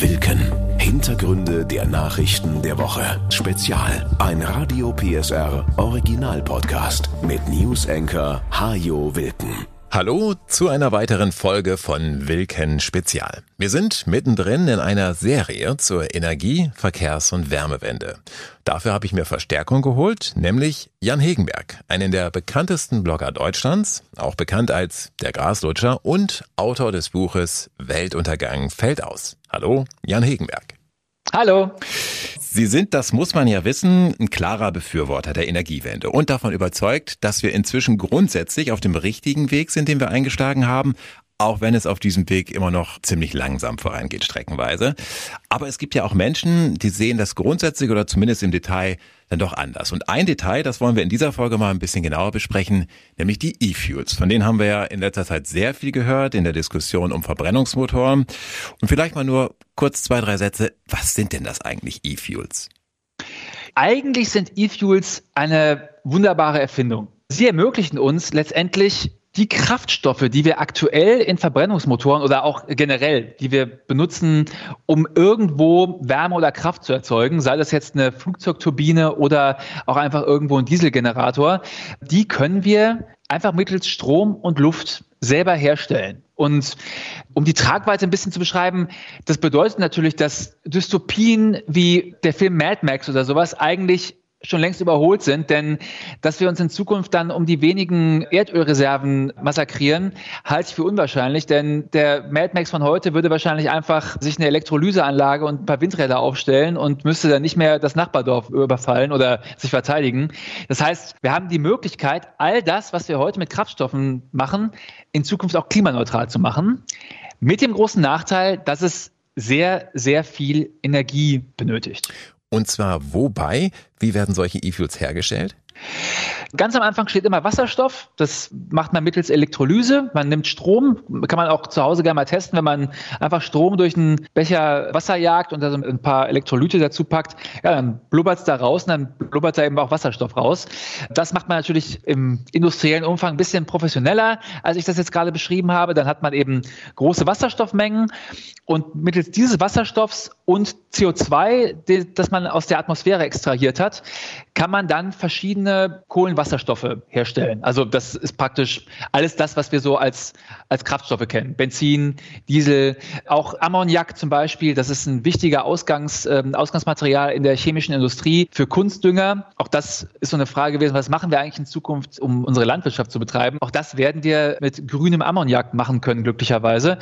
Wilken. Hintergründe der Nachrichten der Woche. Spezial. Ein Radio PSR Original Podcast mit News Anchor Hajo Wilken. Hallo zu einer weiteren Folge von Wilken Spezial. Wir sind mittendrin in einer Serie zur Energie-, Verkehrs- und Wärmewende. Dafür habe ich mir Verstärkung geholt, nämlich Jan Hegenberg, einen der bekanntesten Blogger Deutschlands, auch bekannt als der Graslutscher und Autor des Buches Weltuntergang fällt aus. Hallo, Jan Hegenberg. Hallo. Sie sind, das muss man ja wissen, ein klarer Befürworter der Energiewende und davon überzeugt, dass wir inzwischen grundsätzlich auf dem richtigen Weg sind, den wir eingeschlagen haben, auch wenn es auf diesem Weg immer noch ziemlich langsam vorangeht, streckenweise. Aber es gibt ja auch Menschen, die sehen das grundsätzlich oder zumindest im Detail dann doch anders. Und ein Detail, das wollen wir in dieser Folge mal ein bisschen genauer besprechen, nämlich die E-Fuels. Von denen haben wir ja in letzter Zeit sehr viel gehört in der Diskussion um Verbrennungsmotoren. Und vielleicht mal nur kurz zwei, drei Sätze. Was sind denn das eigentlich E-Fuels? Eigentlich sind E-Fuels eine wunderbare Erfindung. Sie ermöglichen uns letztendlich die Kraftstoffe, die wir aktuell in Verbrennungsmotoren oder auch generell, die wir benutzen, um irgendwo Wärme oder Kraft zu erzeugen, sei das jetzt eine Flugzeugturbine oder auch einfach irgendwo ein Dieselgenerator, die können wir einfach mittels Strom und Luft selber herstellen. Und um die Tragweite ein bisschen zu beschreiben, das bedeutet natürlich, dass Dystopien wie der Film Mad Max oder sowas eigentlich schon längst überholt sind, denn dass wir uns in Zukunft dann um die wenigen Erdölreserven massakrieren, halte ich für unwahrscheinlich, denn der Mad Max von heute würde wahrscheinlich einfach sich eine Elektrolyseanlage und ein paar Windräder aufstellen und müsste dann nicht mehr das Nachbardorf überfallen oder sich verteidigen. Das heißt, wir haben die Möglichkeit, all das, was wir heute mit Kraftstoffen machen, in Zukunft auch klimaneutral zu machen. Mit dem großen Nachteil, dass es sehr, sehr viel Energie benötigt. Und zwar wobei? Wie werden solche E-Fuels hergestellt? Ganz am Anfang steht immer Wasserstoff. Das macht man mittels Elektrolyse. Man nimmt Strom. Kann man auch zu Hause gerne mal testen, wenn man einfach Strom durch einen Becher Wasser jagt und da so ein paar Elektrolyte dazu packt. Ja, dann blubbert es da raus und dann blubbert da eben auch Wasserstoff raus. Das macht man natürlich im industriellen Umfang ein bisschen professioneller, als ich das jetzt gerade beschrieben habe. Dann hat man eben große Wasserstoffmengen und mittels dieses Wasserstoffs und CO2, das man aus der Atmosphäre extrahiert hat, kann man dann verschiedene Kohlenwasserstoffe herstellen. Also das ist praktisch alles das, was wir so als, als Kraftstoffe kennen. Benzin, Diesel, auch Ammoniak zum Beispiel. Das ist ein wichtiger Ausgangs, äh, Ausgangsmaterial in der chemischen Industrie für Kunstdünger. Auch das ist so eine Frage gewesen, was machen wir eigentlich in Zukunft, um unsere Landwirtschaft zu betreiben? Auch das werden wir mit grünem Ammoniak machen können, glücklicherweise.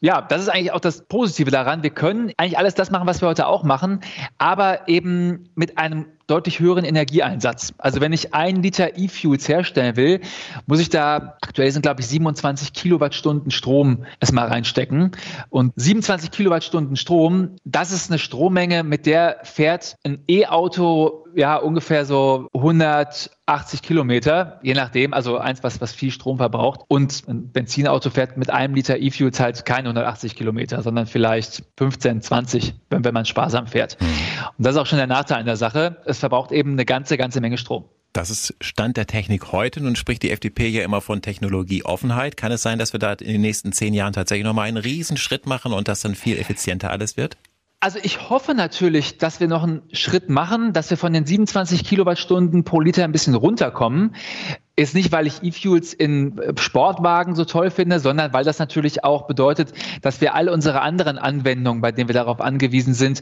Ja, das ist eigentlich auch das Positive daran. Wir können eigentlich alles das machen, was wir heute auch machen, aber eben mit einem deutlich höheren Energieeinsatz. Also wenn ich ein Liter E-Fuels herstellen will, muss ich da, aktuell sind glaube ich 27 Kilowattstunden Strom erstmal reinstecken. Und 27 Kilowattstunden Strom, das ist eine Strommenge, mit der fährt ein E-Auto ja ungefähr so 180 Kilometer, je nachdem, also eins, was, was viel Strom verbraucht. Und ein Benzinauto fährt mit einem Liter E-Fuels halt keine 180 Kilometer, sondern vielleicht 15, 20, wenn, wenn man sparsam fährt. Mhm. Und das ist auch schon der Nachteil an der Sache. Es verbraucht eben eine ganze, ganze Menge Strom. Das ist Stand der Technik heute. Nun spricht die FDP ja immer von Technologieoffenheit. Kann es sein, dass wir da in den nächsten zehn Jahren tatsächlich nochmal einen Riesenschritt machen und das dann viel effizienter alles wird? Also ich hoffe natürlich, dass wir noch einen Schritt machen, dass wir von den 27 Kilowattstunden pro Liter ein bisschen runterkommen. Ist nicht, weil ich E-Fuels in äh, Sportwagen so toll finde, sondern weil das natürlich auch bedeutet, dass wir all unsere anderen Anwendungen, bei denen wir darauf angewiesen sind,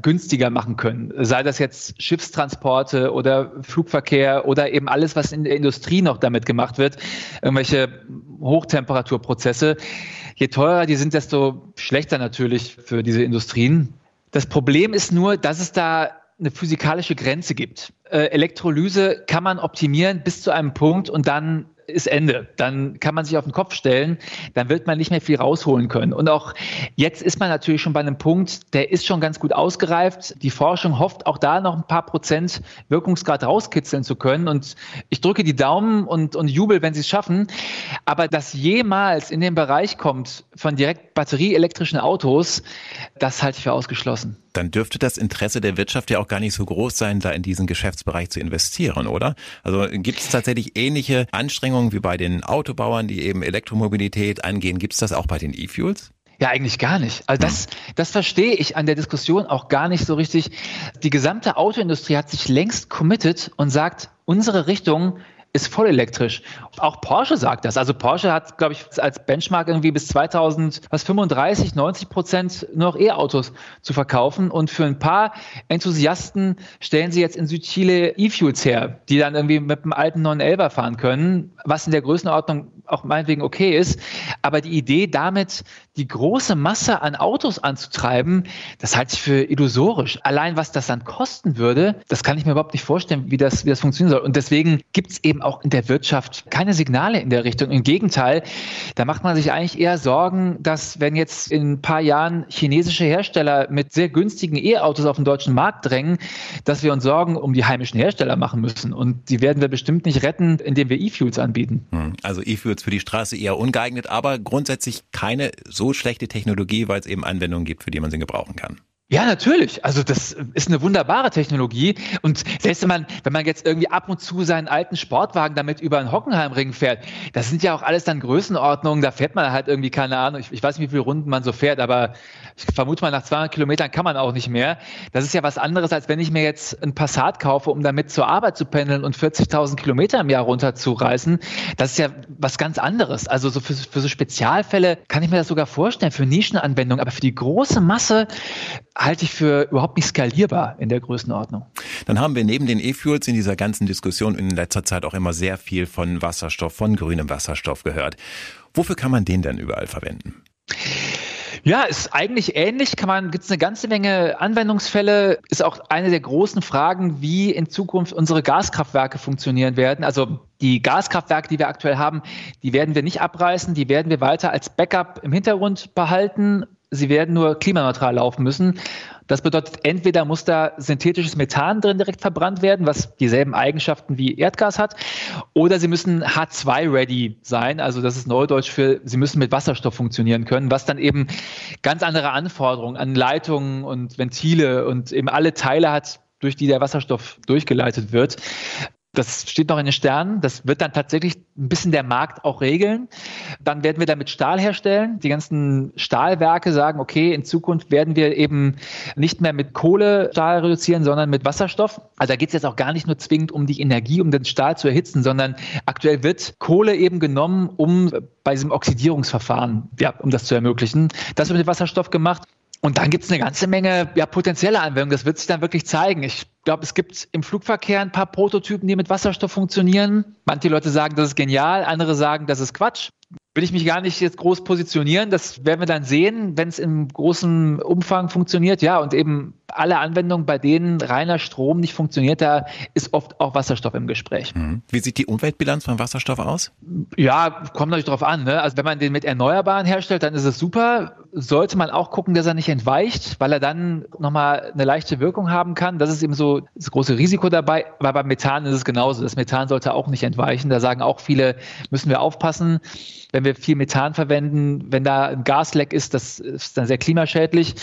günstiger machen können. Sei das jetzt Schiffstransporte oder Flugverkehr oder eben alles, was in der Industrie noch damit gemacht wird, irgendwelche Hochtemperaturprozesse. Je teurer die sind, desto schlechter natürlich für diese Industrien. Das Problem ist nur, dass es da eine physikalische Grenze gibt. Äh, Elektrolyse kann man optimieren bis zu einem Punkt und dann ist Ende. Dann kann man sich auf den Kopf stellen, dann wird man nicht mehr viel rausholen können. Und auch jetzt ist man natürlich schon bei einem Punkt, der ist schon ganz gut ausgereift. Die Forschung hofft auch da noch ein paar Prozent Wirkungsgrad rauskitzeln zu können. Und ich drücke die Daumen und, und jubel, wenn sie es schaffen. Aber dass jemals in den Bereich kommt von direkt batterieelektrischen Autos, das halte ich für ausgeschlossen dann dürfte das Interesse der Wirtschaft ja auch gar nicht so groß sein, da in diesen Geschäftsbereich zu investieren, oder? Also gibt es tatsächlich ähnliche Anstrengungen wie bei den Autobauern, die eben Elektromobilität angehen? Gibt es das auch bei den E-Fuels? Ja, eigentlich gar nicht. Also das, das verstehe ich an der Diskussion auch gar nicht so richtig. Die gesamte Autoindustrie hat sich längst committed und sagt, unsere Richtung ist voll elektrisch. Auch Porsche sagt das. Also Porsche hat, glaube ich, als Benchmark irgendwie bis 2035, 90 Prozent nur noch E-Autos zu verkaufen. Und für ein paar Enthusiasten stellen sie jetzt in Südchile E-Fuels her, die dann irgendwie mit einem alten 911er fahren können, was in der Größenordnung auch meinetwegen okay ist. Aber die Idee damit, die große Masse an Autos anzutreiben, das halte ich für illusorisch. Allein was das dann kosten würde, das kann ich mir überhaupt nicht vorstellen, wie das, wie das funktionieren soll. Und deswegen gibt es eben auch in der Wirtschaft keine Signale in der Richtung. Im Gegenteil, da macht man sich eigentlich eher Sorgen, dass wenn jetzt in ein paar Jahren chinesische Hersteller mit sehr günstigen E-Autos auf den deutschen Markt drängen, dass wir uns Sorgen um die heimischen Hersteller machen müssen. Und die werden wir bestimmt nicht retten, indem wir E-Fuels anbieten. Hm, also E-Fuels für die Straße eher ungeeignet, aber grundsätzlich keine so schlechte Technologie, weil es eben Anwendungen gibt, für die man sie gebrauchen kann. Ja, natürlich. Also das ist eine wunderbare Technologie. Und selbst wenn man, wenn man jetzt irgendwie ab und zu seinen alten Sportwagen damit über einen Hockenheimring fährt, das sind ja auch alles dann Größenordnungen. Da fährt man halt irgendwie, keine Ahnung, ich, ich weiß nicht, wie viele Runden man so fährt, aber ich vermute mal, nach 200 Kilometern kann man auch nicht mehr. Das ist ja was anderes, als wenn ich mir jetzt ein Passat kaufe, um damit zur Arbeit zu pendeln und 40.000 Kilometer im Jahr runterzureißen. Das ist ja was ganz anderes. Also so für, für so Spezialfälle kann ich mir das sogar vorstellen, für Nischenanwendungen. Aber für die große Masse halte ich für überhaupt nicht skalierbar in der Größenordnung. Dann haben wir neben den E-Fuels in dieser ganzen Diskussion in letzter Zeit auch immer sehr viel von Wasserstoff, von grünem Wasserstoff gehört. Wofür kann man den denn überall verwenden? Ja, ist eigentlich ähnlich. Kann man, gibt es eine ganze Menge Anwendungsfälle. Ist auch eine der großen Fragen, wie in Zukunft unsere Gaskraftwerke funktionieren werden. Also die Gaskraftwerke, die wir aktuell haben, die werden wir nicht abreißen. Die werden wir weiter als Backup im Hintergrund behalten sie werden nur klimaneutral laufen müssen. Das bedeutet, entweder muss da synthetisches Methan drin direkt verbrannt werden, was dieselben Eigenschaften wie Erdgas hat, oder sie müssen H2-ready sein. Also das ist Neudeutsch für, sie müssen mit Wasserstoff funktionieren können, was dann eben ganz andere Anforderungen an Leitungen und Ventile und eben alle Teile hat, durch die der Wasserstoff durchgeleitet wird. Das steht noch in den Sternen. Das wird dann tatsächlich ein bisschen der Markt auch regeln. Dann werden wir damit Stahl herstellen. Die ganzen Stahlwerke sagen, okay, in Zukunft werden wir eben nicht mehr mit Kohle Stahl reduzieren, sondern mit Wasserstoff. Also da geht es jetzt auch gar nicht nur zwingend um die Energie, um den Stahl zu erhitzen, sondern aktuell wird Kohle eben genommen, um bei diesem Oxidierungsverfahren, ja, um das zu ermöglichen. Das wird mit Wasserstoff gemacht. Und dann gibt es eine ganze Menge ja, potenzielle Anwendungen. Das wird sich dann wirklich zeigen. Ich glaube, es gibt im Flugverkehr ein paar Prototypen, die mit Wasserstoff funktionieren. Manche Leute sagen, das ist genial, andere sagen, das ist Quatsch will ich mich gar nicht jetzt groß positionieren. Das werden wir dann sehen, wenn es im großen Umfang funktioniert. Ja, und eben alle Anwendungen, bei denen reiner Strom nicht funktioniert, da ist oft auch Wasserstoff im Gespräch. Mhm. Wie sieht die Umweltbilanz von Wasserstoff aus? Ja, kommt natürlich drauf an. Ne? Also wenn man den mit Erneuerbaren herstellt, dann ist es super. Sollte man auch gucken, dass er nicht entweicht, weil er dann nochmal eine leichte Wirkung haben kann. Das ist eben so das große Risiko dabei. Aber beim Methan ist es genauso. Das Methan sollte auch nicht entweichen. Da sagen auch viele, müssen wir aufpassen wenn wir viel Methan verwenden, wenn da ein Gasleck ist, das ist dann sehr klimaschädlich.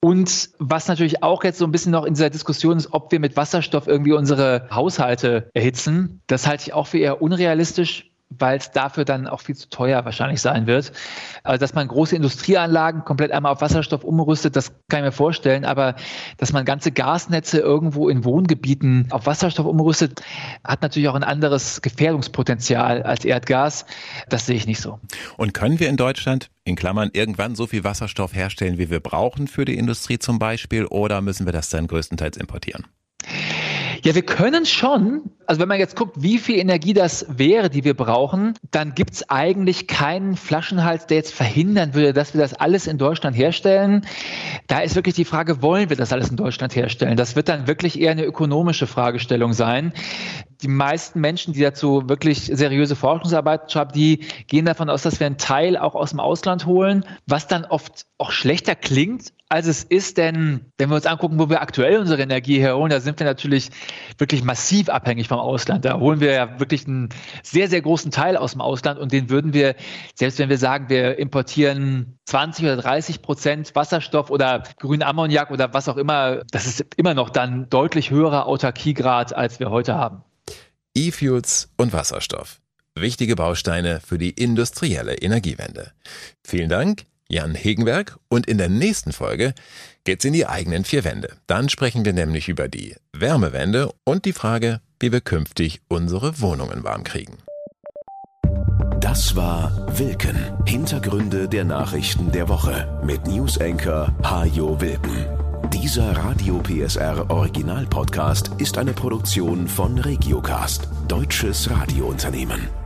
Und was natürlich auch jetzt so ein bisschen noch in dieser Diskussion ist, ob wir mit Wasserstoff irgendwie unsere Haushalte erhitzen, das halte ich auch für eher unrealistisch weil es dafür dann auch viel zu teuer wahrscheinlich sein wird. Also, dass man große Industrieanlagen komplett einmal auf Wasserstoff umrüstet, das kann ich mir vorstellen, aber dass man ganze Gasnetze irgendwo in Wohngebieten auf Wasserstoff umrüstet, hat natürlich auch ein anderes Gefährdungspotenzial als Erdgas. Das sehe ich nicht so. Und können wir in Deutschland in Klammern irgendwann so viel Wasserstoff herstellen, wie wir brauchen für die Industrie zum Beispiel, oder müssen wir das dann größtenteils importieren? Ja, wir können schon. Also wenn man jetzt guckt, wie viel Energie das wäre, die wir brauchen, dann gibt es eigentlich keinen Flaschenhals, der jetzt verhindern würde, dass wir das alles in Deutschland herstellen. Da ist wirklich die Frage, wollen wir das alles in Deutschland herstellen? Das wird dann wirklich eher eine ökonomische Fragestellung sein die meisten Menschen, die dazu wirklich seriöse Forschungsarbeit schreiben, die gehen davon aus, dass wir einen Teil auch aus dem Ausland holen, was dann oft auch schlechter klingt, als es ist, denn wenn wir uns angucken, wo wir aktuell unsere Energie herholen, da sind wir natürlich wirklich massiv abhängig vom Ausland. Da holen wir ja wirklich einen sehr, sehr großen Teil aus dem Ausland und den würden wir, selbst wenn wir sagen, wir importieren 20 oder 30 Prozent Wasserstoff oder grünen Ammoniak oder was auch immer, das ist immer noch dann deutlich höherer Autarkiegrad, als wir heute haben. E-Fuels und Wasserstoff. Wichtige Bausteine für die industrielle Energiewende. Vielen Dank, Jan Hegenberg. Und in der nächsten Folge geht's in die eigenen vier Wände. Dann sprechen wir nämlich über die Wärmewende und die Frage, wie wir künftig unsere Wohnungen warm kriegen. Das war Wilken. Hintergründe der Nachrichten der Woche mit Newsenker Hajo Wilken. Dieser Radio PSR Original Podcast ist eine Produktion von Regiocast, deutsches Radiounternehmen.